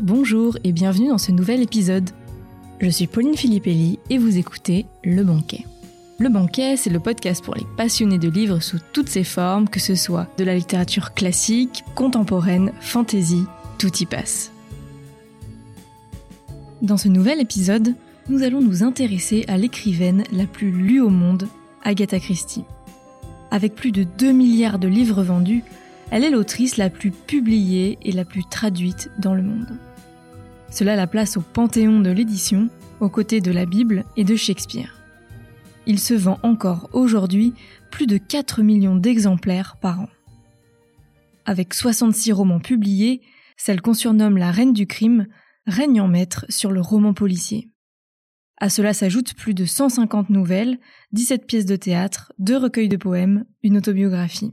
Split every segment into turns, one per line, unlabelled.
bonjour et bienvenue dans ce nouvel épisode. Je suis Pauline Filippelli et vous écoutez Le Banquet. Le Banquet, c'est le podcast pour les passionnés de livres sous toutes ses formes, que ce soit de la littérature classique, contemporaine, fantasy, tout y passe. Dans ce nouvel épisode, nous allons nous intéresser à l'écrivaine la plus lue au monde, Agatha Christie. Avec plus de 2 milliards de livres vendus, elle est l'autrice la plus publiée et la plus traduite dans le monde. Cela la place au panthéon de l'édition, aux côtés de la Bible et de Shakespeare. Il se vend encore aujourd'hui plus de 4 millions d'exemplaires par an. Avec 66 romans publiés, celle qu'on surnomme la reine du crime règne en maître sur le roman policier. À cela s'ajoutent plus de 150 nouvelles, 17 pièces de théâtre, deux recueils de poèmes, une autobiographie.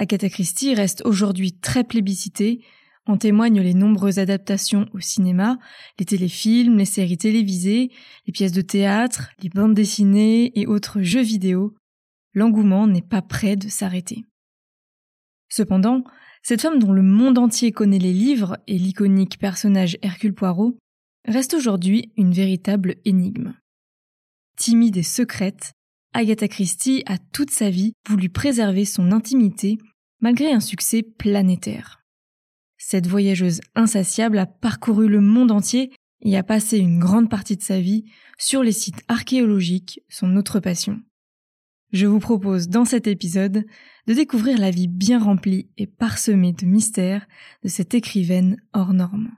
Agatha Christie reste aujourd'hui très plébiscitée, en témoignent les nombreuses adaptations au cinéma, les téléfilms, les séries télévisées, les pièces de théâtre, les bandes dessinées et autres jeux vidéo. L'engouement n'est pas prêt de s'arrêter. Cependant, cette femme dont le monde entier connaît les livres et l'iconique personnage Hercule Poirot reste aujourd'hui une véritable énigme. Timide et secrète, Agatha Christie a toute sa vie voulu préserver son intimité malgré un succès planétaire. Cette voyageuse insatiable a parcouru le monde entier et a passé une grande partie de sa vie sur les sites archéologiques, son autre passion. Je vous propose dans cet épisode de découvrir la vie bien remplie et parsemée de mystères de cette écrivaine hors norme.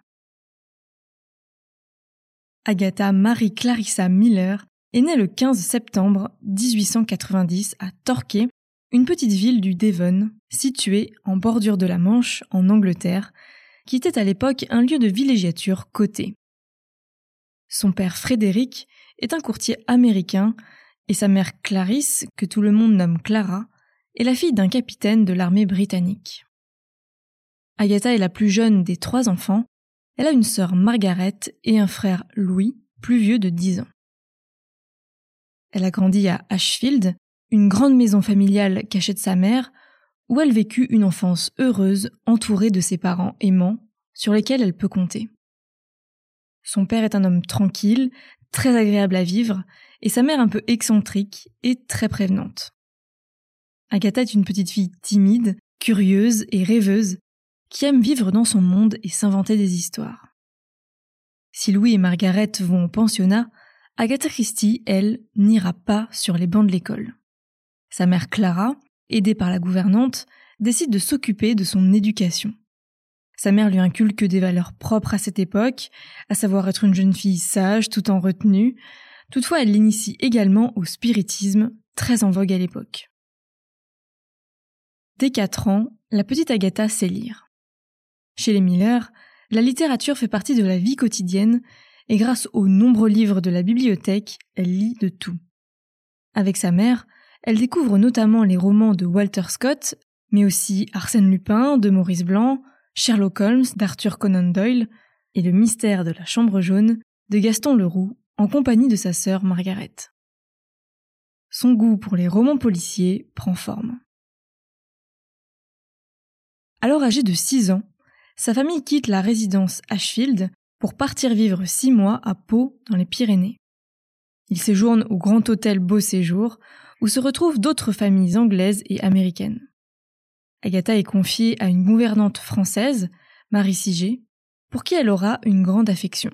Agatha Marie Clarissa Miller est née le 15 septembre 1890 à Torquay, une petite ville du Devon, située en bordure de la Manche, en Angleterre, qui était à l'époque un lieu de villégiature coté. Son père Frédéric est un courtier américain et sa mère Clarisse, que tout le monde nomme Clara, est la fille d'un capitaine de l'armée britannique. Agatha est la plus jeune des trois enfants elle a une sœur Margaret et un frère Louis, plus vieux de dix ans. Elle a grandi à Ashfield, une grande maison familiale cachée de sa mère, où elle vécut une enfance heureuse entourée de ses parents aimants, sur lesquels elle peut compter. Son père est un homme tranquille, très agréable à vivre, et sa mère un peu excentrique et très prévenante. Agatha est une petite fille timide, curieuse et rêveuse, qui aime vivre dans son monde et s'inventer des histoires. Si Louis et Margaret vont au pensionnat, Agatha Christie, elle, n'ira pas sur les bancs de l'école. Sa mère Clara, aidée par la gouvernante, décide de s'occuper de son éducation. Sa mère lui inculque des valeurs propres à cette époque, à savoir être une jeune fille sage tout en retenue. Toutefois, elle l'initie également au spiritisme, très en vogue à l'époque. Dès quatre ans, la petite Agatha sait lire. Chez les Miller, la littérature fait partie de la vie quotidienne et grâce aux nombreux livres de la bibliothèque, elle lit de tout. Avec sa mère, elle découvre notamment les romans de Walter Scott, mais aussi Arsène Lupin de Maurice Blanc, Sherlock Holmes d'Arthur Conan Doyle et Le mystère de la chambre jaune de Gaston Leroux en compagnie de sa sœur Margaret. Son goût pour les romans policiers prend forme. Alors âgée de 6 ans, sa famille quitte la résidence Ashfield pour partir vivre six mois à Pau dans les Pyrénées. Il séjourne au Grand Hôtel Beau Séjour, où se retrouvent d'autres familles anglaises et américaines. Agatha est confiée à une gouvernante française, Marie Siget, pour qui elle aura une grande affection.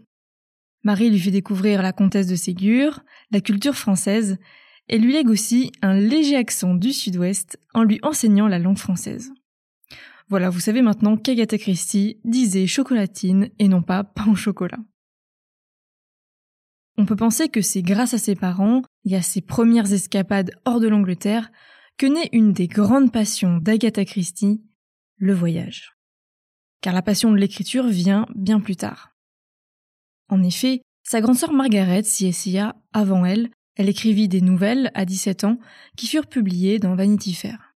Marie lui fait découvrir la comtesse de Ségur, la culture française, et lui lègue aussi un léger accent du sud-ouest en lui enseignant la langue française. Voilà, vous savez maintenant qu'Agatha Christie disait chocolatine et non pas pain au chocolat. On peut penser que c'est grâce à ses parents et à ses premières escapades hors de l'Angleterre que naît une des grandes passions d'Agatha Christie, le voyage. Car la passion de l'écriture vient bien plus tard. En effet, sa grande sœur Margaret s'y essaya avant elle, elle écrivit des nouvelles à 17 ans qui furent publiées dans Vanity Fair.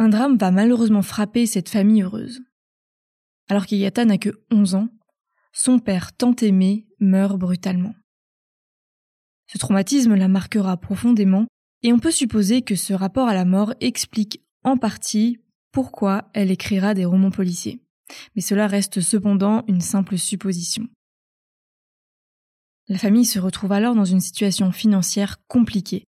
un drame va malheureusement frapper cette famille heureuse. Alors qu'Agatha n'a que 11 ans, son père tant aimé meurt brutalement. Ce traumatisme la marquera profondément et on peut supposer que ce rapport à la mort explique en partie pourquoi elle écrira des romans policiers. Mais cela reste cependant une simple supposition. La famille se retrouve alors dans une situation financière compliquée.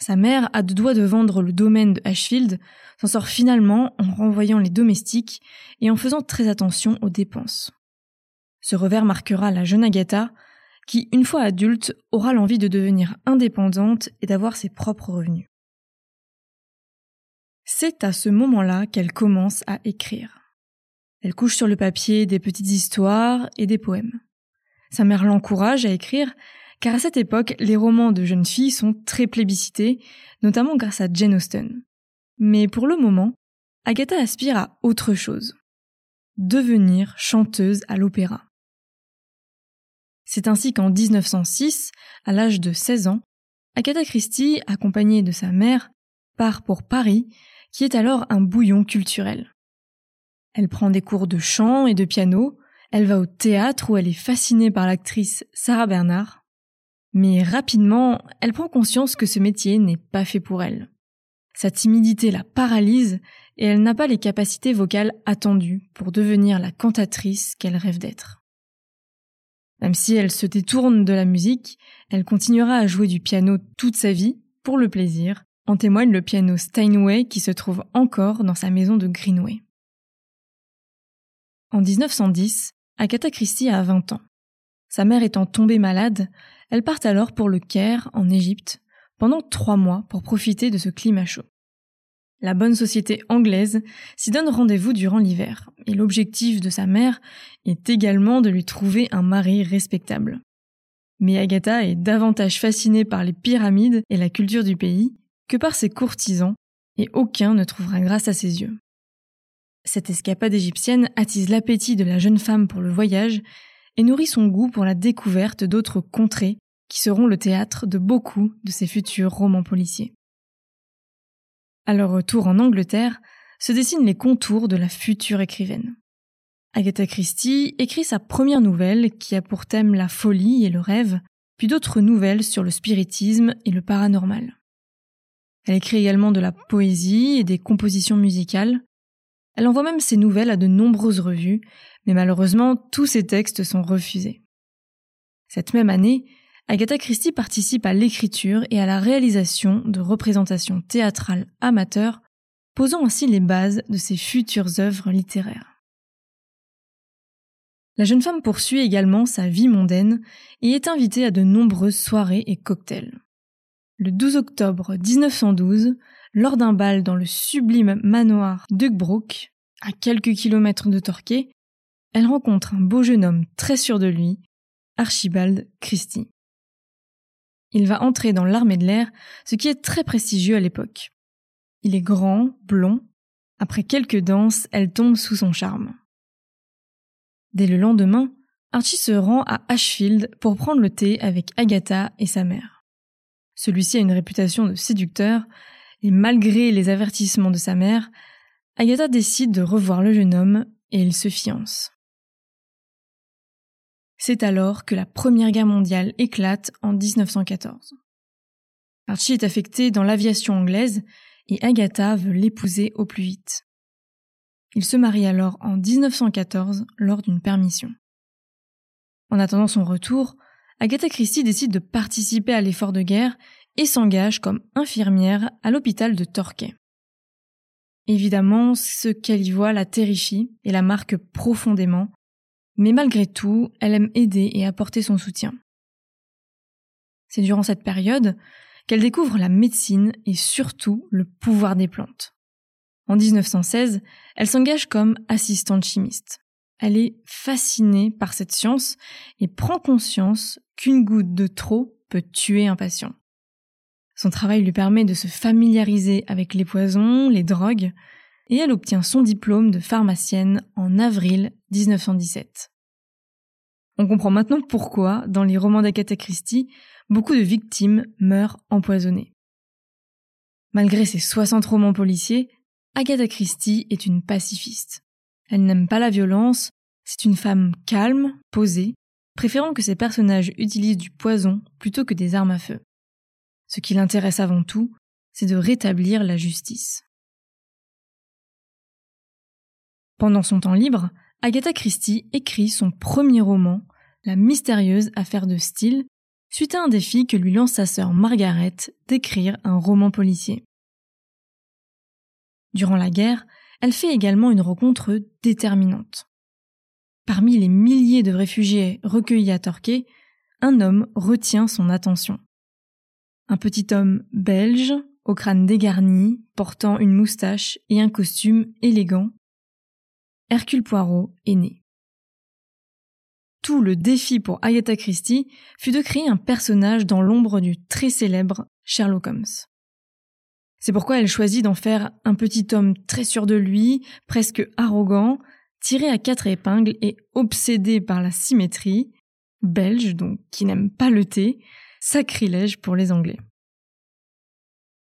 Sa mère a deux doigts de vendre le domaine de Ashfield, s'en sort finalement en renvoyant les domestiques et en faisant très attention aux dépenses. Ce revers marquera la jeune Agatha, qui, une fois adulte, aura l'envie de devenir indépendante et d'avoir ses propres revenus. C'est à ce moment-là qu'elle commence à écrire. Elle couche sur le papier des petites histoires et des poèmes. Sa mère l'encourage à écrire, car à cette époque, les romans de jeunes filles sont très plébiscités, notamment grâce à Jane Austen. Mais pour le moment, Agatha aspire à autre chose. Devenir chanteuse à l'opéra. C'est ainsi qu'en 1906, à l'âge de 16 ans, Agatha Christie, accompagnée de sa mère, part pour Paris, qui est alors un bouillon culturel. Elle prend des cours de chant et de piano, elle va au théâtre où elle est fascinée par l'actrice Sarah Bernard. Mais rapidement, elle prend conscience que ce métier n'est pas fait pour elle. Sa timidité la paralyse et elle n'a pas les capacités vocales attendues pour devenir la cantatrice qu'elle rêve d'être. Même si elle se détourne de la musique, elle continuera à jouer du piano toute sa vie, pour le plaisir, en témoigne le piano Steinway qui se trouve encore dans sa maison de Greenway. En 1910, Agatha Christie a 20 ans. Sa mère étant tombée malade, elle part alors pour le Caire, en Égypte, pendant trois mois pour profiter de ce climat chaud. La bonne société anglaise s'y donne rendez-vous durant l'hiver, et l'objectif de sa mère est également de lui trouver un mari respectable. Mais Agatha est davantage fascinée par les pyramides et la culture du pays que par ses courtisans, et aucun ne trouvera grâce à ses yeux. Cette escapade égyptienne attise l'appétit de la jeune femme pour le voyage et nourrit son goût pour la découverte d'autres contrées qui seront le théâtre de beaucoup de ses futurs romans policiers. À leur retour en Angleterre, se dessinent les contours de la future écrivaine. Agatha Christie écrit sa première nouvelle qui a pour thème la folie et le rêve, puis d'autres nouvelles sur le spiritisme et le paranormal. Elle écrit également de la poésie et des compositions musicales, elle envoie même ses nouvelles à de nombreuses revues, mais malheureusement, tous ses textes sont refusés. Cette même année, Agatha Christie participe à l'écriture et à la réalisation de représentations théâtrales amateurs, posant ainsi les bases de ses futures œuvres littéraires. La jeune femme poursuit également sa vie mondaine et est invitée à de nombreuses soirées et cocktails. Le 12 octobre 1912, lors d'un bal dans le sublime manoir d'Ugbrook, à quelques kilomètres de Torquay, elle rencontre un beau jeune homme très sûr de lui, Archibald Christie. Il va entrer dans l'armée de l'air, ce qui est très prestigieux à l'époque. Il est grand, blond. Après quelques danses, elle tombe sous son charme. Dès le lendemain, Archie se rend à Ashfield pour prendre le thé avec Agatha et sa mère. Celui-ci a une réputation de séducteur, et malgré les avertissements de sa mère, Agatha décide de revoir le jeune homme et ils se fiancent. C'est alors que la Première Guerre mondiale éclate en 1914. Archie est affecté dans l'aviation anglaise et Agatha veut l'épouser au plus vite. Il se marie alors en 1914 lors d'une permission. En attendant son retour, Agatha Christie décide de participer à l'effort de guerre et s'engage comme infirmière à l'hôpital de Torquay. Évidemment, ce qu'elle y voit la terrifie et la marque profondément, mais malgré tout, elle aime aider et apporter son soutien. C'est durant cette période qu'elle découvre la médecine et surtout le pouvoir des plantes. En 1916, elle s'engage comme assistante chimiste. Elle est fascinée par cette science et prend conscience qu'une goutte de trop peut tuer un patient. Son travail lui permet de se familiariser avec les poisons, les drogues, et elle obtient son diplôme de pharmacienne en avril 1917. On comprend maintenant pourquoi, dans les romans d'Agatha Christie, beaucoup de victimes meurent empoisonnées. Malgré ses 60 romans policiers, Agatha Christie est une pacifiste. Elle n'aime pas la violence, c'est une femme calme, posée, préférant que ses personnages utilisent du poison plutôt que des armes à feu. Ce qui l'intéresse avant tout, c'est de rétablir la justice. Pendant son temps libre, Agatha Christie écrit son premier roman, La mystérieuse affaire de style, suite à un défi que lui lance sa sœur Margaret d'écrire un roman policier. Durant la guerre, elle fait également une rencontre déterminante. Parmi les milliers de réfugiés recueillis à Torquay, un homme retient son attention. Un petit homme belge, au crâne dégarni, portant une moustache et un costume élégant. Hercule Poirot est né. Tout le défi pour Agatha Christie fut de créer un personnage dans l'ombre du très célèbre Sherlock Holmes. C'est pourquoi elle choisit d'en faire un petit homme très sûr de lui, presque arrogant, tiré à quatre épingles et obsédé par la symétrie, belge donc qui n'aime pas le thé, sacrilège pour les Anglais.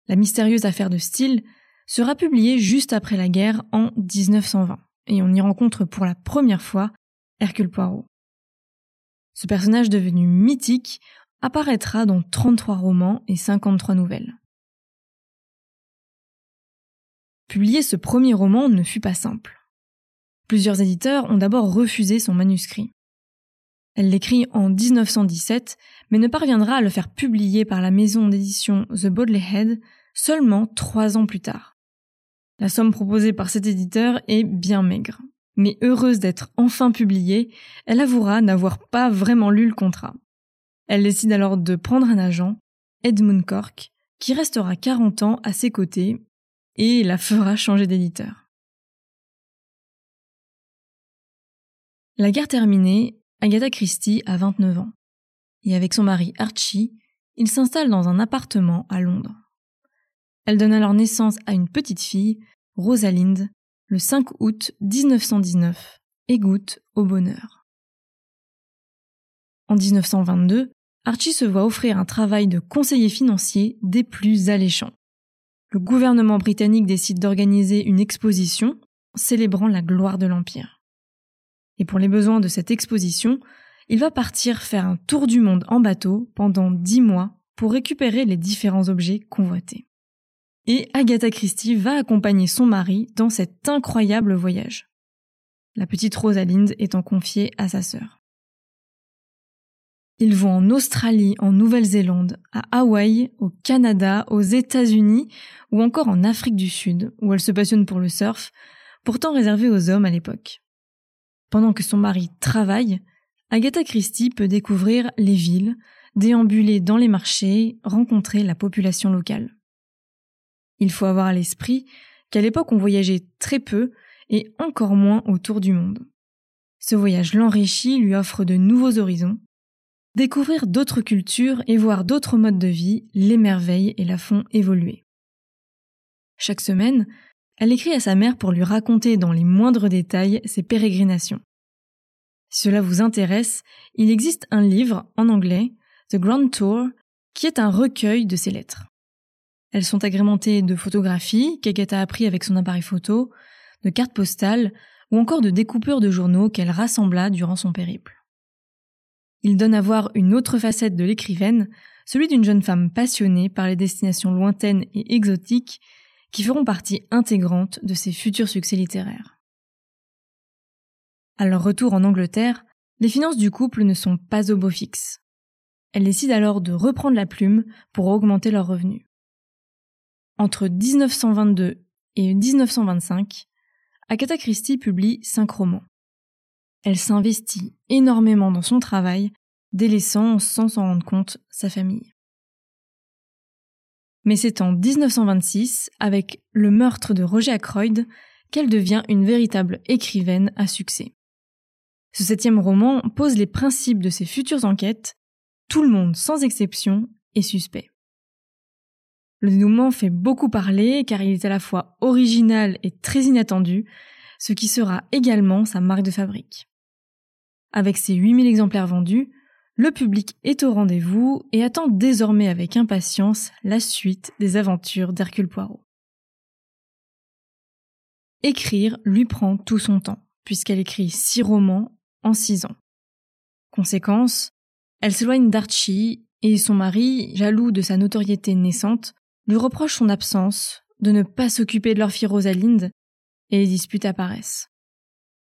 La mystérieuse affaire de style sera publiée juste après la guerre en 1920 et on y rencontre pour la première fois Hercule Poirot. Ce personnage devenu mythique apparaîtra dans 33 romans et 53 nouvelles. Publier ce premier roman ne fut pas simple. Plusieurs éditeurs ont d'abord refusé son manuscrit. Elle l'écrit en 1917, mais ne parviendra à le faire publier par la maison d'édition The Bodley Head seulement trois ans plus tard. La somme proposée par cet éditeur est bien maigre. Mais heureuse d'être enfin publiée, elle avouera n'avoir pas vraiment lu le contrat. Elle décide alors de prendre un agent, Edmund Cork, qui restera 40 ans à ses côtés et la fera changer d'éditeur. La guerre terminée, Agatha Christie a 29 ans. Et avec son mari Archie, il s'installe dans un appartement à Londres. Elle donne alors naissance à une petite fille, Rosalind, le 5 août 1919, et goûte au bonheur. En 1922, Archie se voit offrir un travail de conseiller financier des plus alléchants le gouvernement britannique décide d'organiser une exposition célébrant la gloire de l'Empire. Et pour les besoins de cette exposition, il va partir faire un tour du monde en bateau pendant dix mois pour récupérer les différents objets convoités. Et Agatha Christie va accompagner son mari dans cet incroyable voyage. La petite Rosalind étant confiée à sa sœur. Ils vont en Australie, en Nouvelle-Zélande, à Hawaï, au Canada, aux États-Unis ou encore en Afrique du Sud, où elle se passionne pour le surf, pourtant réservé aux hommes à l'époque. Pendant que son mari travaille, Agatha Christie peut découvrir les villes, déambuler dans les marchés, rencontrer la population locale. Il faut avoir à l'esprit qu'à l'époque on voyageait très peu et encore moins autour du monde. Ce voyage l'enrichit, lui offre de nouveaux horizons, Découvrir d'autres cultures et voir d'autres modes de vie l'émerveille et la font évoluer. Chaque semaine, elle écrit à sa mère pour lui raconter dans les moindres détails ses pérégrinations. Si cela vous intéresse, il existe un livre en anglais, The Grand Tour, qui est un recueil de ses lettres. Elles sont agrémentées de photographies qu'Agatha a pris avec son appareil photo, de cartes postales ou encore de découpures de journaux qu'elle rassembla durant son périple. Il donne à voir une autre facette de l'écrivaine, celui d'une jeune femme passionnée par les destinations lointaines et exotiques qui feront partie intégrante de ses futurs succès littéraires. À leur retour en Angleterre, les finances du couple ne sont pas au beau fixe. Elle décide alors de reprendre la plume pour augmenter leurs revenus. Entre 1922 et 1925, Agatha Christie publie cinq romans. Elle s'investit énormément dans son travail, délaissant sans s'en rendre compte sa famille. Mais c'est en 1926, avec le meurtre de Roger Ackroyd, qu'elle devient une véritable écrivaine à succès. Ce septième roman pose les principes de ses futures enquêtes. Tout le monde, sans exception, est suspect. Le dénouement fait beaucoup parler car il est à la fois original et très inattendu, ce qui sera également sa marque de fabrique. Avec ses 8000 exemplaires vendus, le public est au rendez-vous et attend désormais avec impatience la suite des aventures d'Hercule Poirot. Écrire lui prend tout son temps, puisqu'elle écrit six romans en six ans. Conséquence, elle s'éloigne d'Archie et son mari, jaloux de sa notoriété naissante, lui reproche son absence, de ne pas s'occuper de leur fille Rosalind, et les disputes apparaissent.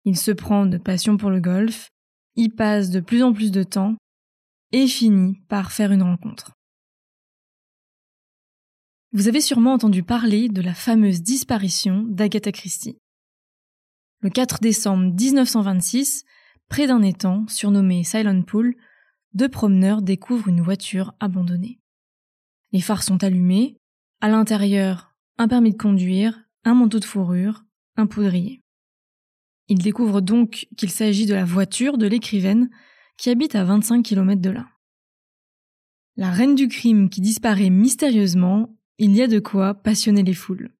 Il se prend de passion pour le golf, y passe de plus en plus de temps et finit par faire une rencontre. Vous avez sûrement entendu parler de la fameuse disparition d'Agatha Christie. Le 4 décembre 1926, près d'un étang surnommé Silent Pool, deux promeneurs découvrent une voiture abandonnée. Les phares sont allumés, à l'intérieur, un permis de conduire, un manteau de fourrure, un poudrier. Ils découvrent donc qu'il s'agit de la voiture de l'écrivaine qui habite à 25 km de là. La reine du crime qui disparaît mystérieusement, il y a de quoi passionner les foules.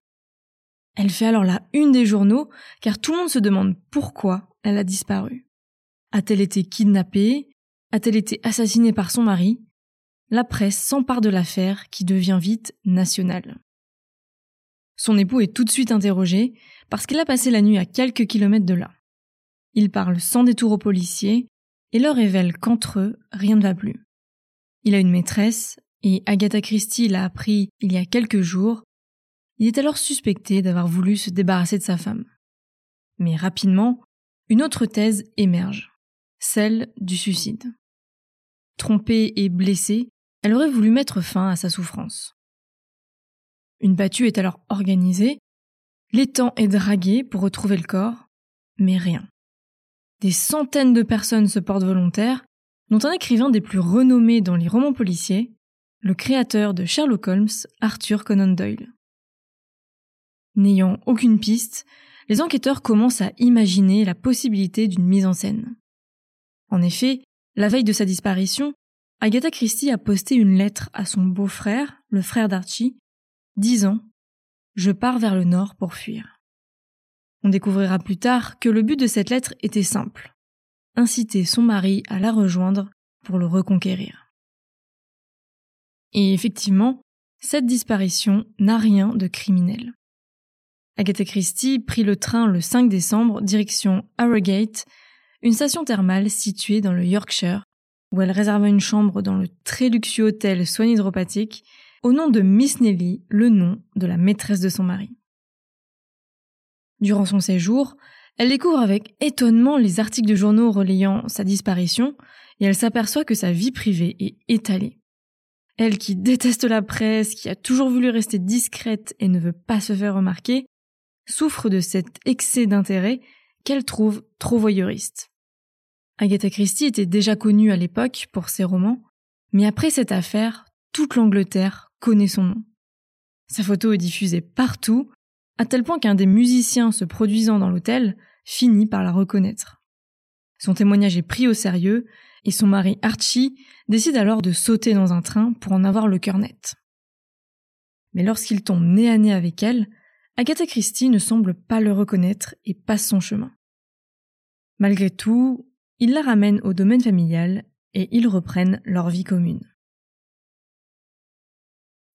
Elle fait alors la une des journaux car tout le monde se demande pourquoi elle a disparu. A-t-elle été kidnappée? A-t-elle été assassinée par son mari? La presse s'empare de l'affaire qui devient vite nationale. Son époux est tout de suite interrogé parce qu'il a passé la nuit à quelques kilomètres de là. Il parle sans détour aux policiers et leur révèle qu'entre eux, rien ne va plus. Il a une maîtresse et Agatha Christie l'a appris il y a quelques jours. Il est alors suspecté d'avoir voulu se débarrasser de sa femme. Mais rapidement, une autre thèse émerge, celle du suicide. Trompée et blessée, elle aurait voulu mettre fin à sa souffrance. Une battue est alors organisée, l'étang est dragué pour retrouver le corps, mais rien. Des centaines de personnes se portent volontaires, dont un écrivain des plus renommés dans les romans policiers, le créateur de Sherlock Holmes, Arthur Conan Doyle. N'ayant aucune piste, les enquêteurs commencent à imaginer la possibilité d'une mise en scène. En effet, la veille de sa disparition, Agatha Christie a posté une lettre à son beau-frère, le frère d'Archie, disant Je pars vers le nord pour fuir. On découvrira plus tard que le but de cette lettre était simple inciter son mari à la rejoindre pour le reconquérir. Et effectivement, cette disparition n'a rien de criminel. Agatha Christie prit le train le 5 décembre direction Harrogate, une station thermale située dans le Yorkshire, où elle réserva une chambre dans le très luxueux hôtel soin hydropathique au nom de Miss Nelly, le nom de la maîtresse de son mari. Durant son séjour, elle découvre avec étonnement les articles de journaux relayant sa disparition et elle s'aperçoit que sa vie privée est étalée. Elle qui déteste la presse, qui a toujours voulu rester discrète et ne veut pas se faire remarquer, souffre de cet excès d'intérêt qu'elle trouve trop voyeuriste. Agatha Christie était déjà connue à l'époque pour ses romans, mais après cette affaire, toute l'Angleterre connaît son nom. Sa photo est diffusée partout, à tel point qu'un des musiciens se produisant dans l'hôtel finit par la reconnaître. Son témoignage est pris au sérieux, et son mari Archie décide alors de sauter dans un train pour en avoir le cœur net. Mais lorsqu'il tombe nez à nez avec elle, Agatha Christie ne semble pas le reconnaître et passe son chemin. Malgré tout, il la ramène au domaine familial et ils reprennent leur vie commune.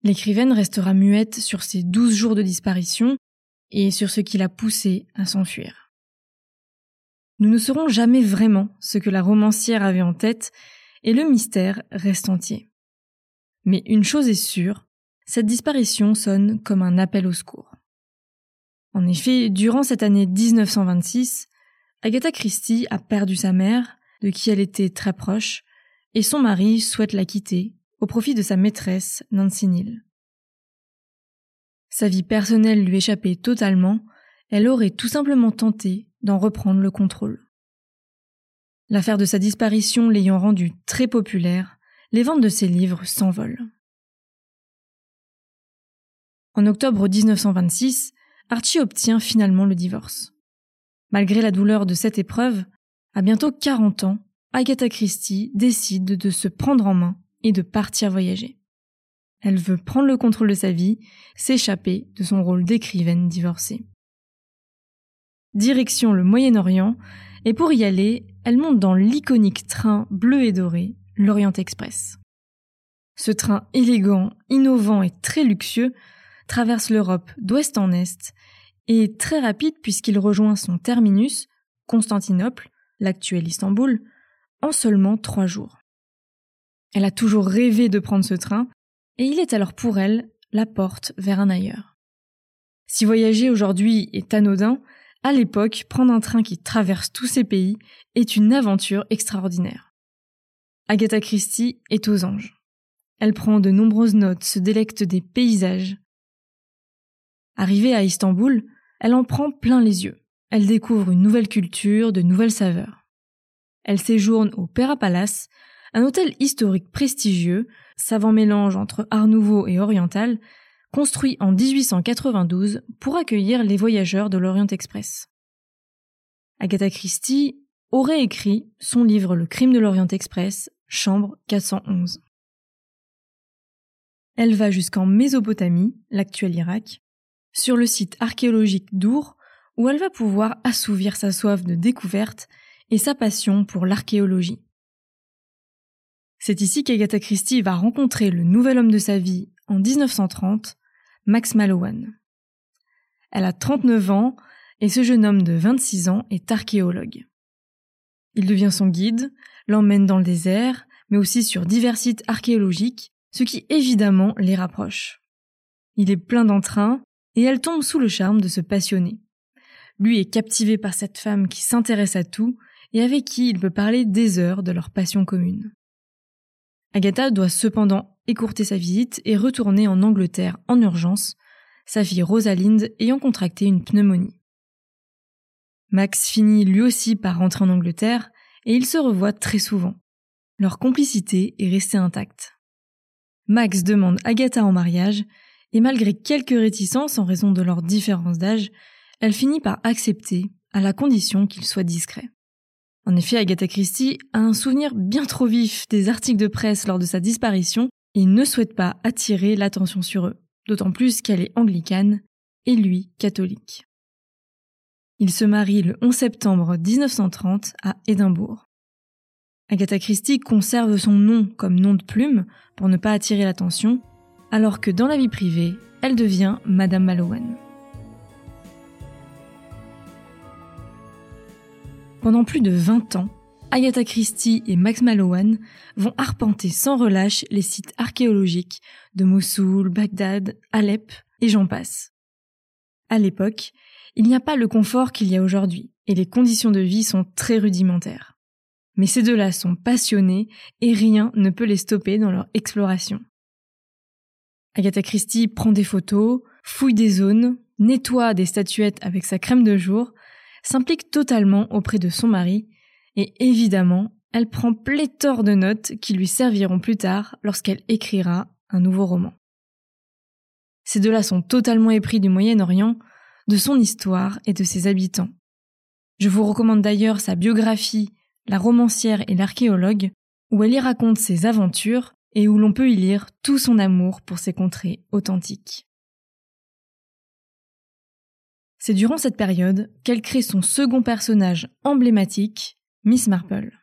L'écrivaine restera muette sur ses douze jours de disparition et sur ce qui l'a poussée à s'enfuir. Nous ne saurons jamais vraiment ce que la romancière avait en tête et le mystère reste entier. Mais une chose est sûre, cette disparition sonne comme un appel au secours. En effet, durant cette année 1926, Agatha Christie a perdu sa mère, de qui elle était très proche, et son mari souhaite la quitter au profit de sa maîtresse, Nancy Neal. Sa vie personnelle lui échappait totalement, elle aurait tout simplement tenté d'en reprendre le contrôle. L'affaire de sa disparition l'ayant rendue très populaire, les ventes de ses livres s'envolent. En octobre 1926, Archie obtient finalement le divorce. Malgré la douleur de cette épreuve, à bientôt 40 ans, Agatha Christie décide de se prendre en main et de partir voyager. Elle veut prendre le contrôle de sa vie, s'échapper de son rôle d'écrivaine divorcée. Direction le Moyen-Orient, et pour y aller, elle monte dans l'iconique train bleu et doré, l'Orient Express. Ce train élégant, innovant et très luxueux traverse l'Europe d'ouest en est et très rapide puisqu'il rejoint son terminus, Constantinople, l'actuel Istanbul, en seulement trois jours. Elle a toujours rêvé de prendre ce train, et il est alors pour elle la porte vers un ailleurs. Si voyager aujourd'hui est anodin, À l'époque, prendre un train qui traverse tous ces pays est une aventure extraordinaire. Agatha Christie est aux anges. Elle prend de nombreuses notes, se délecte des paysages. Arrivée à Istanbul, elle en prend plein les yeux. Elle découvre une nouvelle culture, de nouvelles saveurs. Elle séjourne au Pera Palace, un hôtel historique prestigieux, savant mélange entre art nouveau et oriental, construit en 1892 pour accueillir les voyageurs de l'Orient Express. Agatha Christie aurait écrit son livre Le crime de l'Orient Express, chambre 411. Elle va jusqu'en Mésopotamie, l'actuel Irak, sur le site archéologique d'Our, où elle va pouvoir assouvir sa soif de découverte et sa passion pour l'archéologie. C'est ici qu'Agatha Christie va rencontrer le nouvel homme de sa vie en 1930, Max Mallowan. Elle a 39 ans et ce jeune homme de 26 ans est archéologue. Il devient son guide, l'emmène dans le désert, mais aussi sur divers sites archéologiques, ce qui évidemment les rapproche. Il est plein d'entrain et elle tombe sous le charme de ce passionné. Lui est captivé par cette femme qui s'intéresse à tout et avec qui il peut parler des heures de leur passion commune. Agatha doit cependant écourter sa visite et retourner en Angleterre en urgence, sa fille Rosalinde ayant contracté une pneumonie. Max finit lui aussi par rentrer en Angleterre et ils se revoient très souvent. Leur complicité est restée intacte. Max demande Agatha en mariage et malgré quelques réticences en raison de leur différence d'âge, elle finit par accepter à la condition qu'il soit discret. En effet, Agatha Christie a un souvenir bien trop vif des articles de presse lors de sa disparition et ne souhaite pas attirer l'attention sur eux, d'autant plus qu'elle est anglicane et lui catholique. Il se marie le 11 septembre 1930 à Édimbourg. Agatha Christie conserve son nom comme nom de plume pour ne pas attirer l'attention, alors que dans la vie privée, elle devient Madame Mallowan. Pendant plus de 20 ans, Agatha Christie et Max Mallowan vont arpenter sans relâche les sites archéologiques de Mossoul, Bagdad, Alep et j'en passe. À l'époque, il n'y a pas le confort qu'il y a aujourd'hui et les conditions de vie sont très rudimentaires. Mais ces deux-là sont passionnés et rien ne peut les stopper dans leur exploration. Agatha Christie prend des photos, fouille des zones, nettoie des statuettes avec sa crème de jour s'implique totalement auprès de son mari, et évidemment, elle prend pléthore de notes qui lui serviront plus tard lorsqu'elle écrira un nouveau roman. Ces deux-là sont totalement épris du Moyen-Orient, de son histoire et de ses habitants. Je vous recommande d'ailleurs sa biographie, La romancière et l'archéologue, où elle y raconte ses aventures et où l'on peut y lire tout son amour pour ces contrées authentiques. C'est durant cette période qu'elle crée son second personnage emblématique, Miss Marple.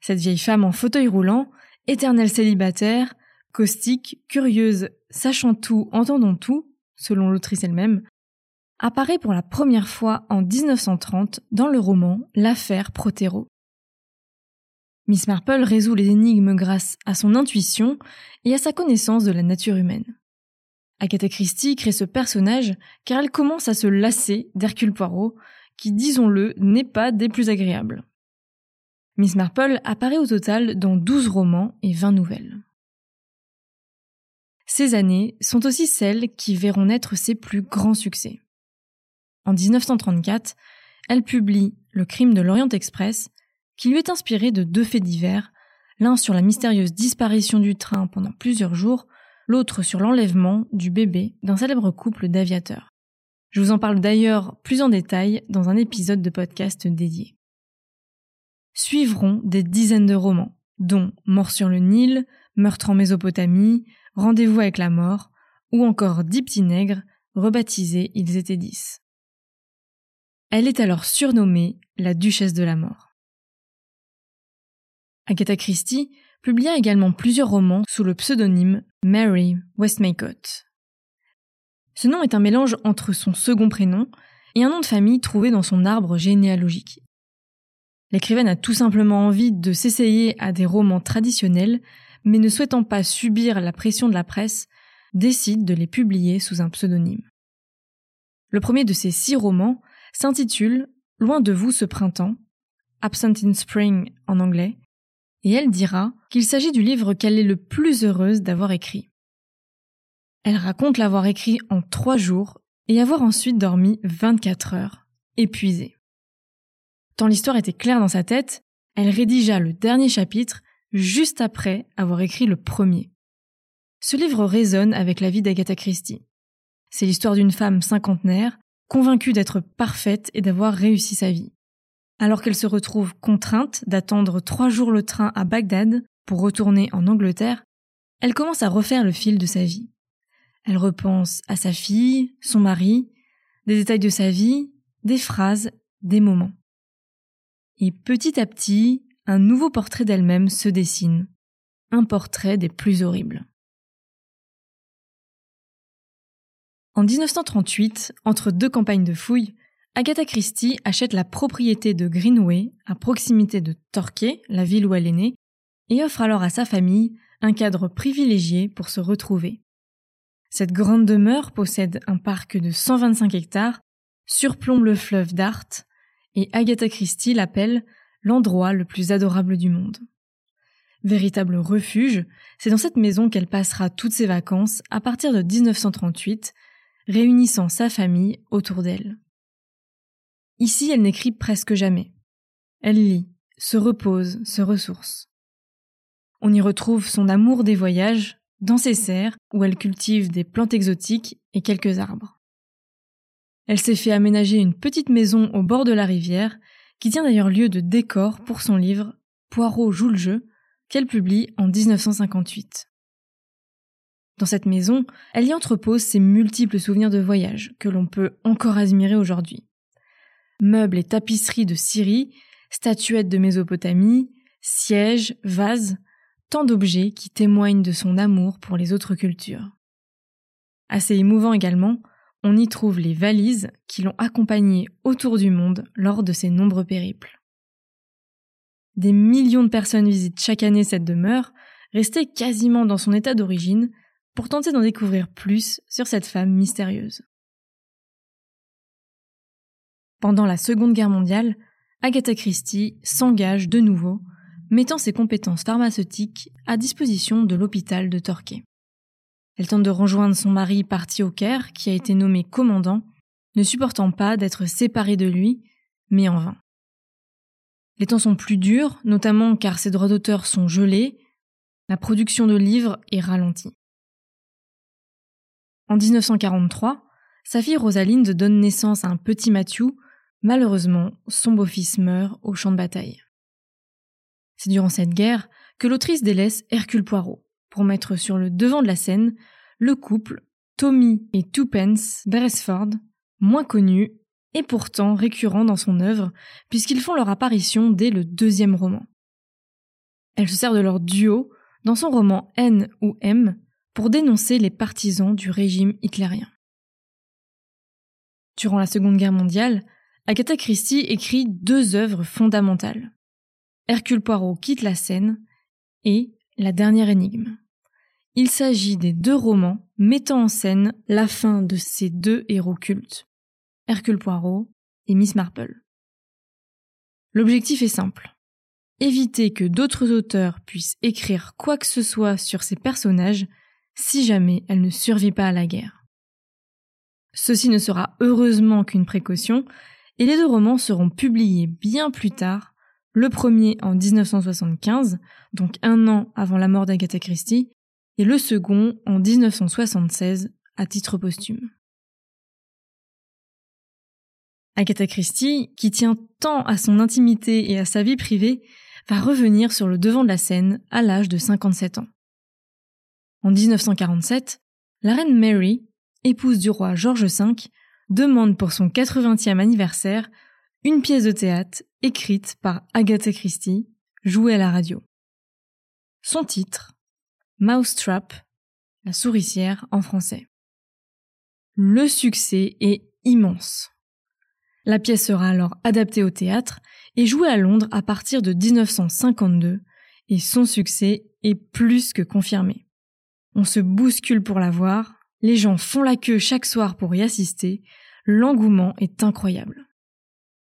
Cette vieille femme en fauteuil roulant, éternelle célibataire, caustique, curieuse, sachant tout, entendant tout, selon l'autrice elle-même, apparaît pour la première fois en 1930 dans le roman L'affaire Protero. Miss Marple résout les énigmes grâce à son intuition et à sa connaissance de la nature humaine. Agatha Christie crée ce personnage car elle commence à se lasser d'Hercule Poirot, qui, disons-le, n'est pas des plus agréables. Miss Marple apparaît au total dans 12 romans et 20 nouvelles. Ces années sont aussi celles qui verront naître ses plus grands succès. En 1934, elle publie Le crime de l'Orient Express, qui lui est inspiré de deux faits divers, l'un sur la mystérieuse disparition du train pendant plusieurs jours, l'autre sur l'enlèvement du bébé d'un célèbre couple d'aviateurs. Je vous en parle d'ailleurs plus en détail dans un épisode de podcast dédié. Suivront des dizaines de romans, dont Mort sur le Nil, Meurtre en Mésopotamie, Rendez-vous avec la mort, ou encore Dix petits nègres, rebaptisés Ils étaient dix. Elle est alors surnommée la Duchesse de la mort. Agatha Christie publia également plusieurs romans sous le pseudonyme Mary Westmacott. Ce nom est un mélange entre son second prénom et un nom de famille trouvé dans son arbre généalogique. L'écrivaine a tout simplement envie de s'essayer à des romans traditionnels, mais ne souhaitant pas subir la pression de la presse, décide de les publier sous un pseudonyme. Le premier de ces six romans, s'intitule Loin de vous ce printemps, Absent in Spring en anglais, et elle dira qu'il s'agit du livre qu'elle est le plus heureuse d'avoir écrit. Elle raconte l'avoir écrit en trois jours et avoir ensuite dormi 24 heures, épuisée. Tant l'histoire était claire dans sa tête, elle rédigea le dernier chapitre juste après avoir écrit le premier. Ce livre résonne avec la vie d'Agatha Christie. C'est l'histoire d'une femme cinquantenaire, convaincue d'être parfaite et d'avoir réussi sa vie. Alors qu'elle se retrouve contrainte d'attendre trois jours le train à Bagdad pour retourner en Angleterre, elle commence à refaire le fil de sa vie. Elle repense à sa fille, son mari, des détails de sa vie, des phrases, des moments. Et petit à petit, un nouveau portrait d'elle-même se dessine. Un portrait des plus horribles. En 1938, entre deux campagnes de fouilles, Agatha Christie achète la propriété de Greenway, à proximité de Torquay, la ville où elle est née, et offre alors à sa famille un cadre privilégié pour se retrouver. Cette grande demeure possède un parc de 125 hectares, surplombe le fleuve Dart, et Agatha Christie l'appelle l'endroit le plus adorable du monde. Véritable refuge, c'est dans cette maison qu'elle passera toutes ses vacances à partir de 1938, réunissant sa famille autour d'elle. Ici, elle n'écrit presque jamais. Elle lit, se repose, se ressource. On y retrouve son amour des voyages dans ses serres où elle cultive des plantes exotiques et quelques arbres. Elle s'est fait aménager une petite maison au bord de la rivière qui tient d'ailleurs lieu de décor pour son livre Poirot joue le jeu, qu'elle publie en 1958. Dans cette maison, elle y entrepose ses multiples souvenirs de voyage que l'on peut encore admirer aujourd'hui. Meubles et tapisseries de Syrie, statuettes de Mésopotamie, sièges, vases, tant d'objets qui témoignent de son amour pour les autres cultures. Assez émouvant également, on y trouve les valises qui l'ont accompagné autour du monde lors de ses nombreux périples. Des millions de personnes visitent chaque année cette demeure, restée quasiment dans son état d'origine, pour tenter d'en découvrir plus sur cette femme mystérieuse. Pendant la Seconde Guerre mondiale, Agatha Christie s'engage de nouveau, mettant ses compétences pharmaceutiques à disposition de l'hôpital de Torquay. Elle tente de rejoindre son mari parti au Caire, qui a été nommé commandant, ne supportant pas d'être séparée de lui, mais en vain. Les temps sont plus durs, notamment car ses droits d'auteur sont gelés, la production de livres est ralentie. En 1943, sa fille Rosalinde donne naissance à un petit Matthew. Malheureusement, son beau-fils meurt au champ de bataille. C'est durant cette guerre que l'autrice délaisse Hercule Poirot, pour mettre sur le devant de la scène le couple Tommy et Twopence Beresford, moins connus et pourtant récurrents dans son œuvre, puisqu'ils font leur apparition dès le deuxième roman. Elle se sert de leur duo dans son roman N ou M pour dénoncer les partisans du régime hitlérien. Durant la Seconde Guerre mondiale, Agatha Christie écrit deux œuvres fondamentales. Hercule Poirot quitte la scène et La dernière énigme. Il s'agit des deux romans mettant en scène la fin de ces deux héros cultes, Hercule Poirot et Miss Marple. L'objectif est simple. Éviter que d'autres auteurs puissent écrire quoi que ce soit sur ces personnages si jamais elle ne survit pas à la guerre. Ceci ne sera heureusement qu'une précaution, et les deux romans seront publiés bien plus tard, le premier en 1975, donc un an avant la mort d'Agatha Christie, et le second en 1976 à titre posthume. Agatha Christie, qui tient tant à son intimité et à sa vie privée, va revenir sur le devant de la scène à l'âge de 57 ans. En 1947, la reine Mary, épouse du roi George V, demande pour son 80e anniversaire une pièce de théâtre écrite par Agatha Christie, jouée à la radio. Son titre, Mousetrap, la souricière en français. Le succès est immense. La pièce sera alors adaptée au théâtre et jouée à Londres à partir de 1952 et son succès est plus que confirmé. On se bouscule pour la voir, les gens font la queue chaque soir pour y assister, l'engouement est incroyable.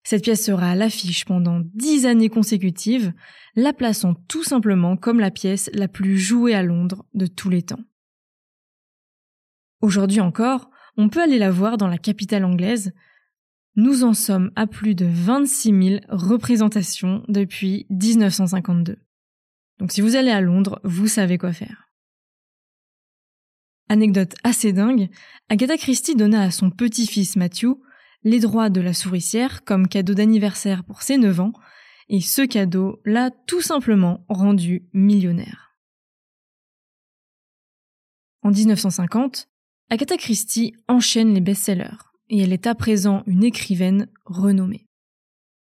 Cette pièce sera à l'affiche pendant dix années consécutives, la plaçant tout simplement comme la pièce la plus jouée à Londres de tous les temps. Aujourd'hui encore, on peut aller la voir dans la capitale anglaise. Nous en sommes à plus de 26 000 représentations depuis 1952. Donc si vous allez à Londres, vous savez quoi faire. Anecdote assez dingue, Agatha Christie donna à son petit-fils Matthew les droits de la souricière comme cadeau d'anniversaire pour ses 9 ans, et ce cadeau l'a tout simplement rendu millionnaire. En 1950, Agatha Christie enchaîne les best-sellers, et elle est à présent une écrivaine renommée.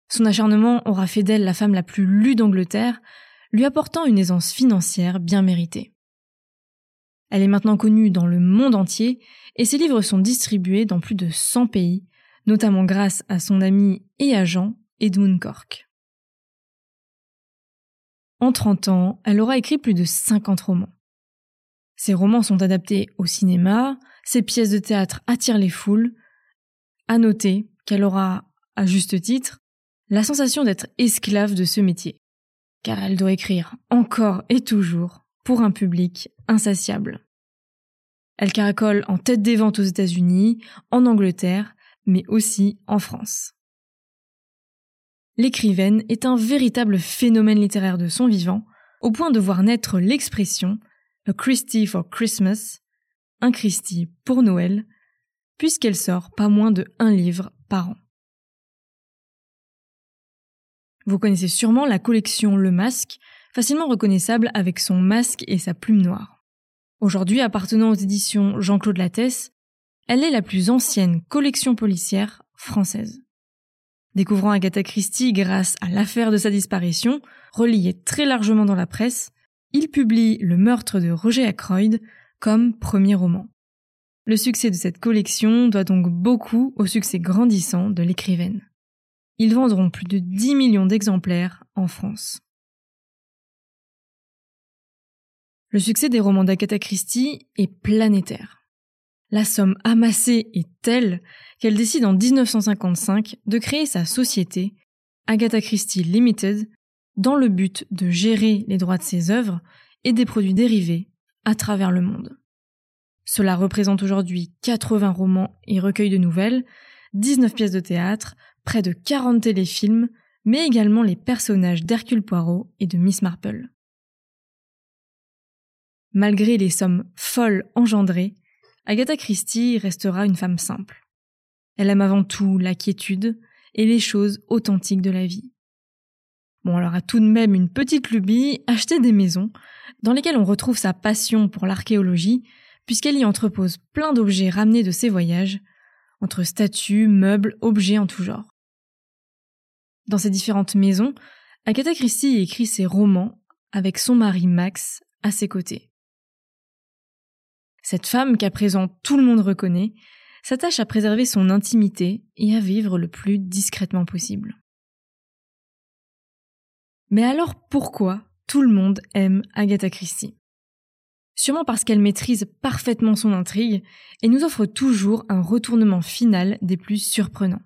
Son acharnement aura fait d'elle la femme la plus lue d'Angleterre, lui apportant une aisance financière bien méritée. Elle est maintenant connue dans le monde entier et ses livres sont distribués dans plus de 100 pays, notamment grâce à son ami et agent Edmund Cork. En 30 ans, elle aura écrit plus de 50 romans. Ses romans sont adaptés au cinéma, ses pièces de théâtre attirent les foules. À noter qu'elle aura, à juste titre, la sensation d'être esclave de ce métier, car elle doit écrire encore et toujours pour un public insatiable. Elle caracole en tête des ventes aux États-Unis, en Angleterre, mais aussi en France. L'écrivaine est un véritable phénomène littéraire de son vivant, au point de voir naître l'expression A Christie for Christmas, un Christie pour Noël, puisqu'elle sort pas moins de un livre par an. Vous connaissez sûrement la collection Le Masque, facilement reconnaissable avec son masque et sa plume noire. Aujourd'hui appartenant aux éditions Jean-Claude Lattès, elle est la plus ancienne collection policière française. Découvrant Agatha Christie grâce à l'affaire de sa disparition, reliée très largement dans la presse, il publie Le meurtre de Roger Ackroyd comme premier roman. Le succès de cette collection doit donc beaucoup au succès grandissant de l'écrivaine. Ils vendront plus de 10 millions d'exemplaires en France. Le succès des romans d'Agatha Christie est planétaire. La somme amassée est telle qu'elle décide en 1955 de créer sa société, Agatha Christie Limited, dans le but de gérer les droits de ses œuvres et des produits dérivés à travers le monde. Cela représente aujourd'hui 80 romans et recueils de nouvelles, 19 pièces de théâtre, près de 40 téléfilms, mais également les personnages d'Hercule Poirot et de Miss Marple. Malgré les sommes folles engendrées, Agatha Christie restera une femme simple. Elle aime avant tout la quiétude et les choses authentiques de la vie. Bon, alors a tout de même une petite lubie, acheter des maisons, dans lesquelles on retrouve sa passion pour l'archéologie, puisqu'elle y entrepose plein d'objets ramenés de ses voyages, entre statues, meubles, objets en tout genre. Dans ces différentes maisons, Agatha Christie écrit ses romans avec son mari Max à ses côtés. Cette femme qu'à présent tout le monde reconnaît s'attache à préserver son intimité et à vivre le plus discrètement possible. Mais alors pourquoi tout le monde aime Agatha Christie? Sûrement parce qu'elle maîtrise parfaitement son intrigue et nous offre toujours un retournement final des plus surprenants.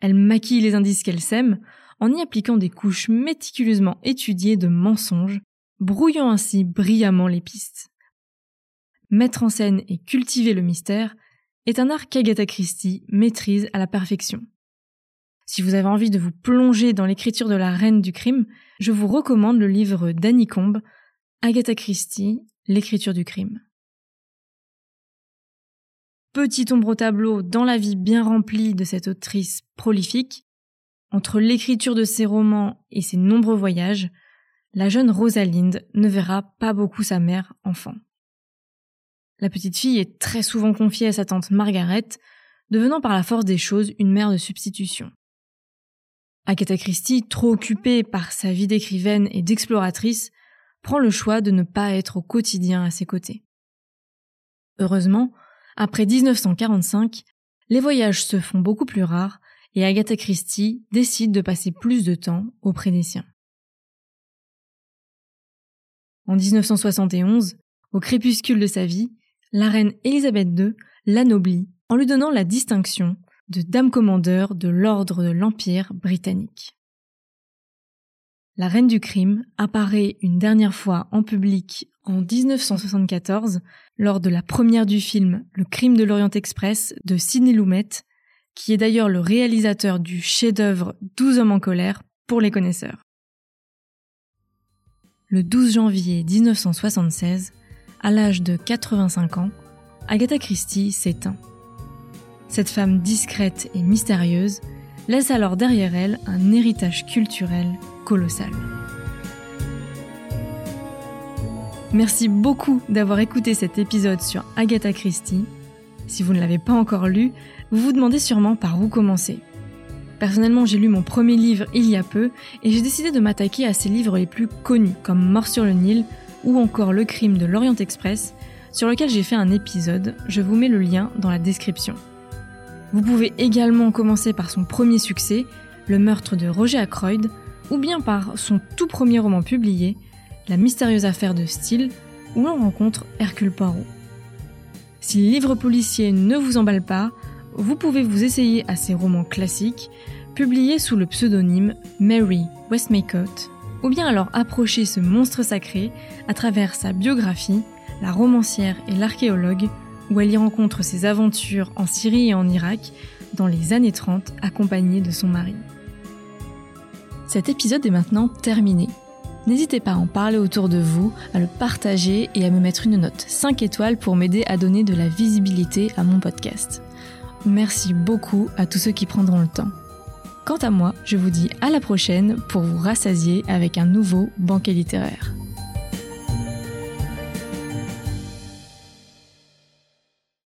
Elle maquille les indices qu'elle sème en y appliquant des couches méticuleusement étudiées de mensonges, brouillant ainsi brillamment les pistes mettre en scène et cultiver le mystère, est un art qu'Agatha Christie maîtrise à la perfection. Si vous avez envie de vous plonger dans l'écriture de la reine du crime, je vous recommande le livre d'Annie Combe, Agatha Christie, l'écriture du crime. Petit ombre au tableau dans la vie bien remplie de cette autrice prolifique, entre l'écriture de ses romans et ses nombreux voyages, la jeune Rosalinde ne verra pas beaucoup sa mère enfant. La petite fille est très souvent confiée à sa tante Margaret, devenant par la force des choses une mère de substitution. Agatha Christie, trop occupée par sa vie d'écrivaine et d'exploratrice, prend le choix de ne pas être au quotidien à ses côtés. Heureusement, après 1945, les voyages se font beaucoup plus rares et Agatha Christie décide de passer plus de temps auprès des siens. En 1971, au crépuscule de sa vie, la reine Élisabeth II l'anoblit en lui donnant la distinction de dame commandeur de l'ordre de l'Empire britannique. La reine du crime apparaît une dernière fois en public en 1974 lors de la première du film Le crime de l'Orient Express de Sidney Lumet, qui est d'ailleurs le réalisateur du chef-d'œuvre 12 hommes en colère pour les connaisseurs. Le 12 janvier 1976, à l'âge de 85 ans, Agatha Christie s'éteint. Cette femme discrète et mystérieuse laisse alors derrière elle un héritage culturel colossal. Merci beaucoup d'avoir écouté cet épisode sur Agatha Christie. Si vous ne l'avez pas encore lu, vous vous demandez sûrement par où commencer. Personnellement, j'ai lu mon premier livre il y a peu et j'ai décidé de m'attaquer à ces livres les plus connus comme Mort sur le Nil ou encore Le crime de l'Orient Express sur lequel j'ai fait un épisode, je vous mets le lien dans la description. Vous pouvez également commencer par son premier succès, Le meurtre de Roger Ackroyd, ou bien par son tout premier roman publié, La mystérieuse affaire de Steele, où l'on rencontre Hercule Poirot. Si le livre policier ne vous emballe pas, vous pouvez vous essayer à ces romans classiques, publiés sous le pseudonyme Mary Westmacott, ou bien alors approcher ce monstre sacré à travers sa biographie, La romancière et l'archéologue, où elle y rencontre ses aventures en Syrie et en Irak dans les années 30 accompagnée de son mari. Cet épisode est maintenant terminé. N'hésitez pas à en parler autour de vous, à le partager et à me mettre une note 5 étoiles pour m'aider à donner de la visibilité à mon podcast. Merci beaucoup à tous ceux qui prendront le temps. Quant à moi, je vous dis à la prochaine pour vous rassasier avec un nouveau banquet littéraire.